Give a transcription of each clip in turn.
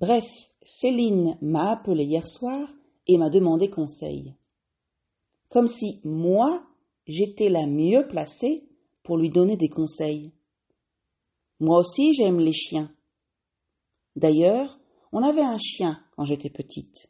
Bref, Céline m'a appelé hier soir et m'a demandé conseil. Comme si moi, j'étais la mieux placée pour lui donner des conseils. Moi aussi, j'aime les chiens. D'ailleurs, on avait un chien quand j'étais petite.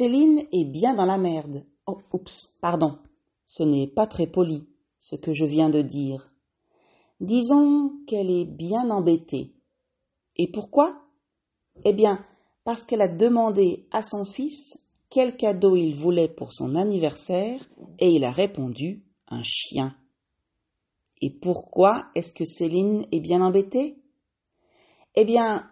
Céline est bien dans la merde. Oh, oups, pardon. Ce n'est pas très poli, ce que je viens de dire. Disons qu'elle est bien embêtée. Et pourquoi? Eh bien, parce qu'elle a demandé à son fils quel cadeau il voulait pour son anniversaire et il a répondu un chien. Et pourquoi est-ce que Céline est bien embêtée? Eh bien,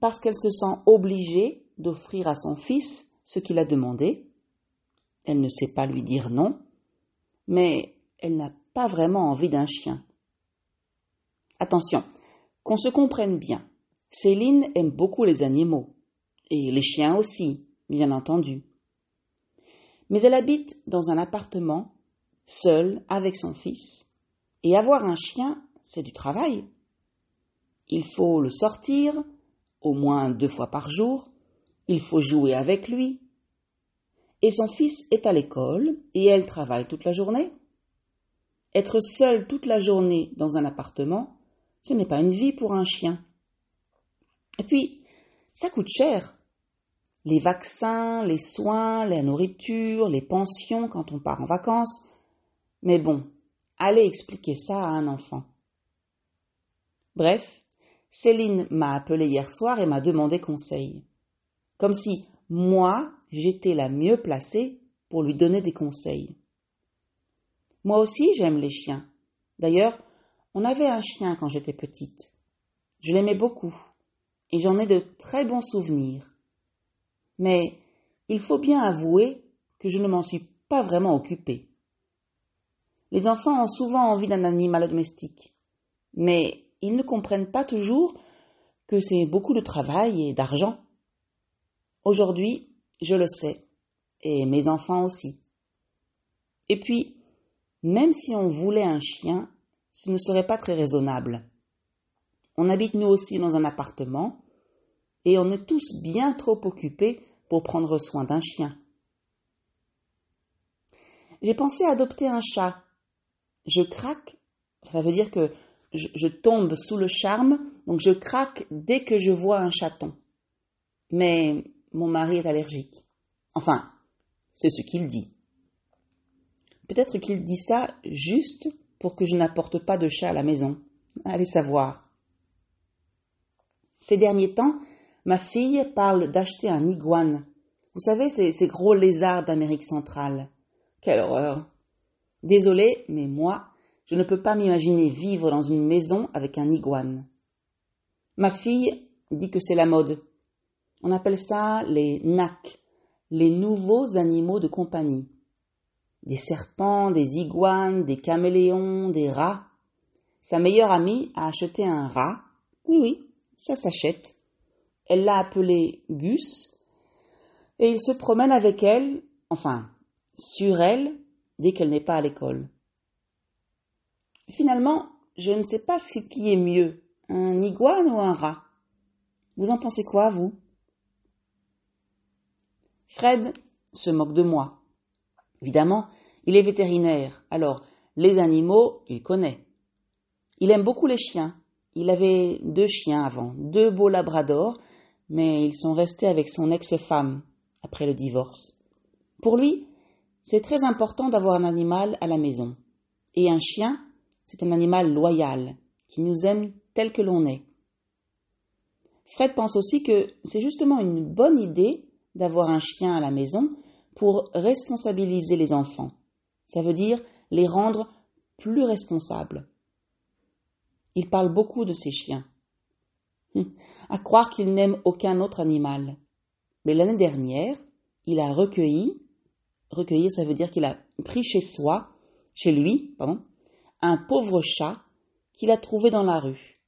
parce qu'elle se sent obligée d'offrir à son fils ce qu'il a demandé. Elle ne sait pas lui dire non, mais elle n'a pas vraiment envie d'un chien. Attention, qu'on se comprenne bien. Céline aime beaucoup les animaux, et les chiens aussi, bien entendu. Mais elle habite dans un appartement, seule, avec son fils, et avoir un chien, c'est du travail. Il faut le sortir, au moins deux fois par jour, il faut jouer avec lui. Et son fils est à l'école et elle travaille toute la journée. Être seule toute la journée dans un appartement, ce n'est pas une vie pour un chien. Et puis, ça coûte cher. Les vaccins, les soins, la nourriture, les pensions quand on part en vacances. Mais bon, allez expliquer ça à un enfant. Bref, Céline m'a appelé hier soir et m'a demandé conseil comme si moi j'étais la mieux placée pour lui donner des conseils. Moi aussi j'aime les chiens. D'ailleurs, on avait un chien quand j'étais petite. Je l'aimais beaucoup et j'en ai de très bons souvenirs. Mais il faut bien avouer que je ne m'en suis pas vraiment occupée. Les enfants ont souvent envie d'un animal domestique, mais ils ne comprennent pas toujours que c'est beaucoup de travail et d'argent. Aujourd'hui, je le sais, et mes enfants aussi. Et puis, même si on voulait un chien, ce ne serait pas très raisonnable. On habite nous aussi dans un appartement, et on est tous bien trop occupés pour prendre soin d'un chien. J'ai pensé adopter un chat. Je craque, ça veut dire que je, tombe sous le charme, donc je craque dès que je vois un chaton. Mais mon mari est allergique. Enfin, c'est ce qu'il dit. Peut-être qu'il dit ça juste pour que je n'apporte pas de chat à la maison. Allez savoir. Ces derniers temps, ma fille parle d'acheter un iguane. Vous savez, ces, gros lézards d'Amérique centrale. Quelle horreur. Désolée, mais moi, je ne peux pas m'imaginer vivre dans une maison avec un iguane. Ma fille dit que c'est la mode, on appelle ça les NAC, les nouveaux animaux de compagnie. Des serpents, des iguanes, des caméléons, des rats. Sa meilleure amie a acheté un rat. Oui, oui, ça s'achète. Elle l'a appelé Gus, et il se promène avec elle, enfin, sur elle, dès qu'elle n'est pas à l'école. Finalement, je ne sais pas ce qui est mieux, un iguane ou un rat. Vous en pensez quoi, vous? Fred se moque de moi. Évidemment, il est vétérinaire, alors les animaux, il connaît. Il aime beaucoup les chiens. Il avait deux chiens avant, deux beaux labradors, mais ils sont restés avec son ex-femme après le divorce. Pour lui, c'est très important d'avoir un animal à la maison. Et un chien, c'est un animal loyal, qui nous aime tel que l'on est. Fred pense aussi que c'est justement une bonne idée d'avoir un chien à la maison pour responsabiliser les enfants. Ça veut dire les rendre plus responsables. Il parle beaucoup de ses chiens. À croire qu'il n'aime aucun autre animal. Mais l'année dernière, il a recueilli, recueillir ça veut dire qu'il a pris chez soi, chez lui, pardon, un pauvre chat qu'il a trouvé dans la rue.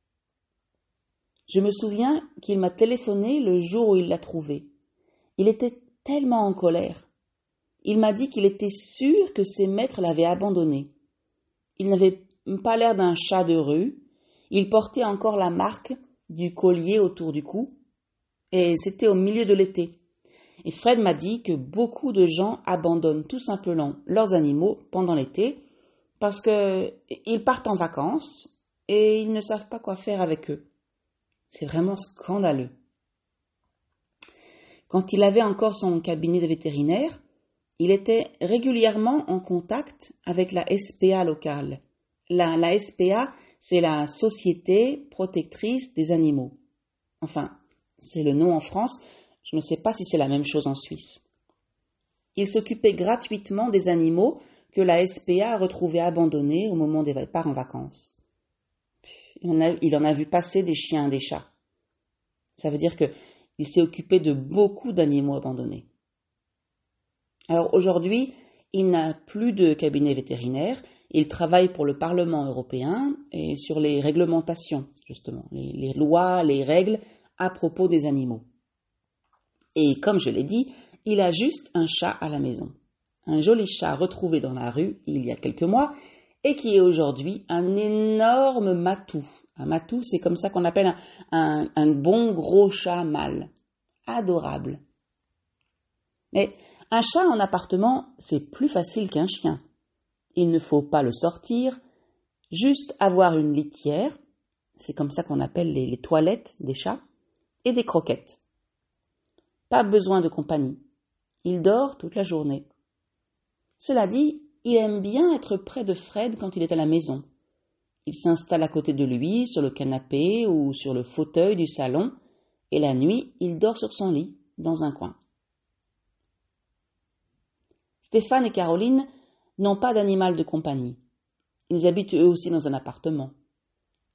Je me souviens qu'il m'a téléphoné le jour où il l'a trouvé. Il était tellement en colère. Il m'a dit qu'il était sûr que ses maîtres l'avaient abandonné. Il n'avait pas l'air d'un chat de rue. Il portait encore la marque du collier autour du cou. Et c'était au milieu de l'été. Et Fred m'a dit que beaucoup de gens abandonnent tout simplement leurs animaux pendant l'été parce qu'ils partent en vacances et ils ne savent pas quoi faire avec eux. C'est vraiment scandaleux. Quand il avait encore son cabinet de vétérinaire, il était régulièrement en contact avec la SPA locale. La, SPA, c'est la Société protectrice des animaux. Enfin, c'est le nom en France, je ne sais pas si c'est la même chose en Suisse. Il s'occupait gratuitement des animaux que la SPA a retrouvés abandonnés au moment des départs en vacances. Il en, a, il en a vu passer des chiens et des chats. Ça veut dire que il s'est occupé de beaucoup d'animaux abandonnés. Alors aujourd'hui, il n'a plus de cabinet vétérinaire, il travaille pour le Parlement européen et sur les réglementations, justement, les, lois, les règles à propos des animaux. Et comme je l'ai dit, il a juste un chat à la maison. Un joli chat retrouvé dans la rue il y a quelques mois et qui est aujourd'hui un énorme matou, un matou, c'est comme ça qu'on appelle un, bon gros chat mâle. Adorable. Mais un chat en appartement, c'est plus facile qu'un chien. Il ne faut pas le sortir, juste avoir une litière, c'est comme ça qu'on appelle les, les toilettes des chats, et des croquettes. Pas besoin de compagnie. Il dort toute la journée. Cela dit, il aime bien être près de Fred quand il est à la maison. Il s'installe à côté de lui, sur le canapé ou sur le fauteuil du salon, et la nuit, il dort sur son lit, dans un coin. Stéphane et Caroline n'ont pas d'animal de compagnie. Ils habitent eux aussi dans un appartement.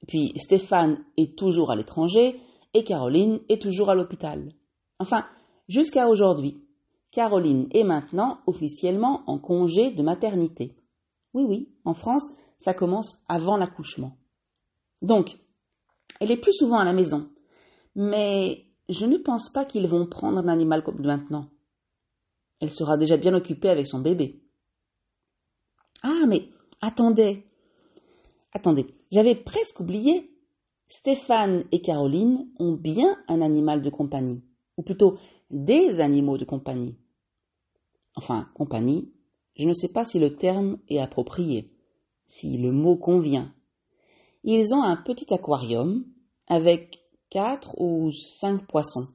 Puis Stéphane est toujours à l'étranger et Caroline est toujours à l'hôpital. Enfin, jusqu'à aujourd'hui. Caroline est maintenant officiellement en congé de maternité. Oui, oui, en France, ça commence avant l'accouchement. Donc, elle est plus souvent à la maison. Mais je ne pense pas qu'ils vont prendre un animal comme maintenant. Elle sera déjà bien occupée avec son bébé. Ah, mais attendez. Attendez, j'avais presque oublié. Stéphane et Caroline ont bien un animal de compagnie, ou plutôt des animaux de compagnie. Enfin, compagnie, je ne sais pas si le terme est approprié si le mot convient. Ils ont un petit aquarium avec quatre ou cinq poissons.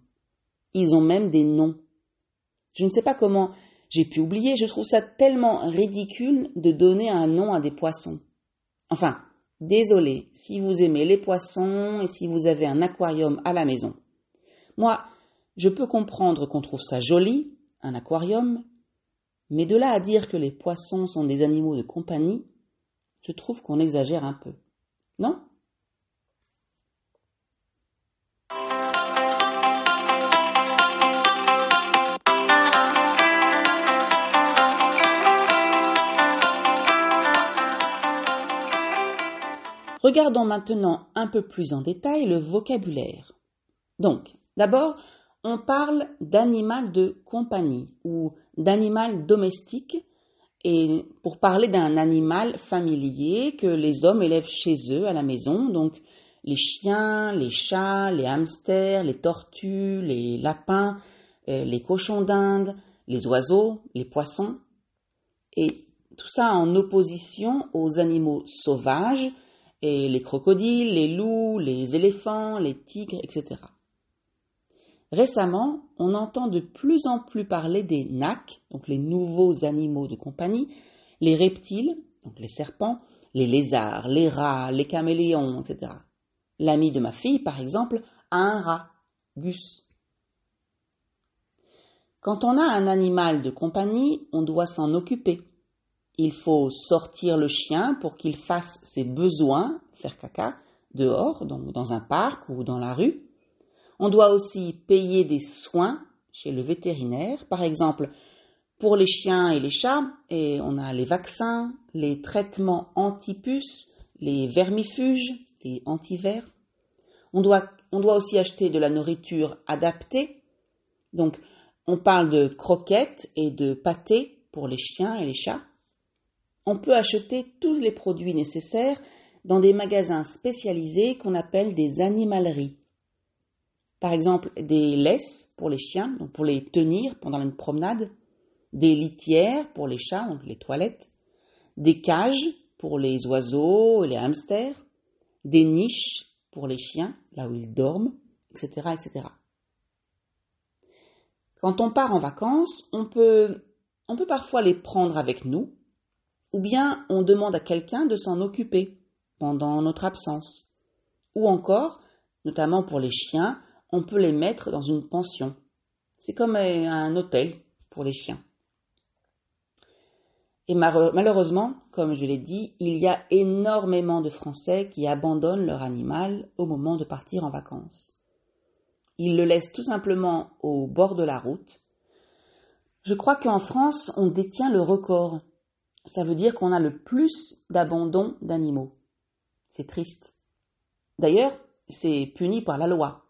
Ils ont même des noms. Je ne sais pas comment j'ai pu oublier, je trouve ça tellement ridicule de donner un nom à des poissons. Enfin, désolé si vous aimez les poissons et si vous avez un aquarium à la maison. Moi, je peux comprendre qu'on trouve ça joli, un aquarium, mais de là à dire que les poissons sont des animaux de compagnie, je trouve qu'on exagère un peu. Non? Regardons maintenant un peu plus en détail le vocabulaire. Donc, d'abord, on parle d'animal de compagnie ou d'animal domestique et pour parler d'un animal familier que les hommes élèvent chez eux à la maison, donc les chiens, les chats, les hamsters, les tortues, les lapins, euh, les cochons d'Inde, les oiseaux, les poissons, et tout ça en opposition aux animaux sauvages, et les crocodiles, les loups, les éléphants, les tigres, etc. Récemment, on entend de plus en plus parler des NAC, donc les nouveaux animaux de compagnie, les reptiles, donc les serpents, les lézards, les rats, les caméléons, etc. L'ami de ma fille, par exemple, a un rat, Gus. Quand on a un animal de compagnie, on doit s'en occuper. Il faut sortir le chien pour qu'il fasse ses besoins, faire caca, dehors, donc dans un parc ou dans la rue. On doit aussi payer des soins chez le vétérinaire, par exemple pour les chiens et les chats, et on a les vaccins, les traitements anti-puces, les vermifuges, les antivers. On doit, on doit aussi acheter de la nourriture adaptée. Donc, on parle de croquettes et de pâtés pour les chiens et les chats. On peut acheter tous les produits nécessaires dans des magasins spécialisés qu'on appelle des animaleries. Par exemple, des laisses pour les chiens, pour les tenir pendant une promenade, des litières pour les chats, donc les toilettes, des cages pour les oiseaux et les hamsters, des niches pour les chiens, là où ils dorment, etc., etc. Quand on part en vacances, on peut, on peut parfois les prendre avec nous, ou bien on demande à quelqu'un de s'en occuper pendant notre absence. Ou encore, notamment pour les chiens, on peut les mettre dans une pension. C'est comme un hôtel pour les chiens. Et malheureusement, comme je l'ai dit, il y a énormément de Français qui abandonnent leur animal au moment de partir en vacances. Ils le laissent tout simplement au bord de la route. Je crois qu'en France, on détient le record. Ça veut dire qu'on a le plus d'abandon d'animaux. C'est triste. D'ailleurs, c'est puni par la loi.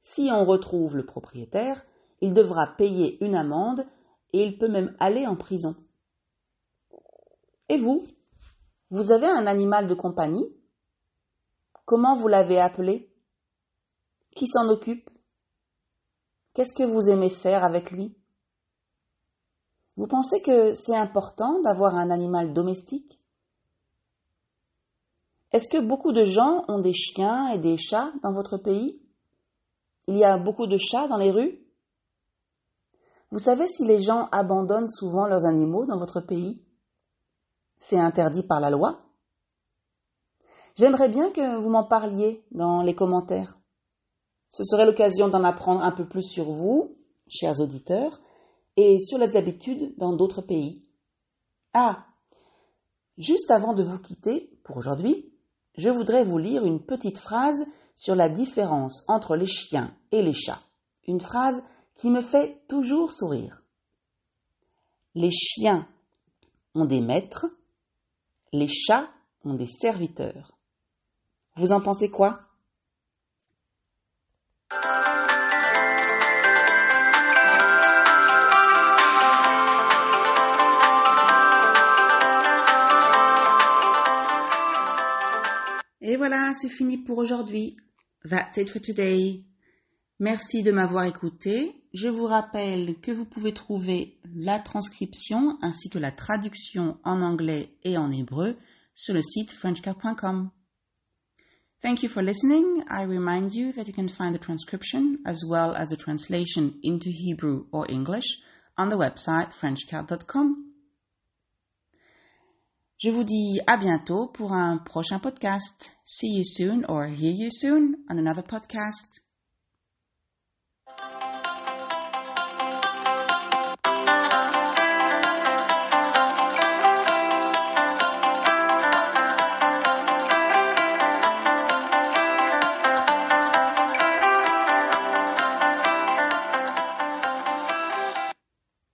Si on retrouve le propriétaire, il devra payer une amende et il peut même aller en prison. Et vous? Vous avez un animal de compagnie? Comment vous l'avez appelé? Qui s'en occupe? Qu'est-ce que vous aimez faire avec lui? Vous pensez que c'est important d'avoir un animal domestique? Est-ce que beaucoup de gens ont des chiens et des chats dans votre pays? Il y a beaucoup de chats dans les rues Vous savez si les gens abandonnent souvent leurs animaux dans votre pays? C'est interdit par la loi J'aimerais bien que vous m'en parliez dans les commentaires. Ce serait l'occasion d'en apprendre un peu plus sur vous, chers auditeurs, et sur les habitudes dans d'autres pays. Ah Juste avant de vous quitter pour aujourd'hui, je voudrais vous lire une petite phrase sur la différence entre les chiens et les chats. Une phrase qui me fait toujours sourire. Les chiens ont des maîtres, les chats ont des serviteurs. Vous en pensez quoi? Et voilà, c'est fini pour aujourd'hui. That's it for today. Merci de m'avoir écouté. Je vous rappelle que vous pouvez trouver la transcription ainsi que la traduction en anglais et en hébreu sur le site frenchcar.com. Thank you for listening. I remind you that you can find the transcription as well as the translation into Hebrew or English on the website frenchcard.com. Je vous dis à bientôt pour un prochain podcast. See you soon or hear you soon on another podcast.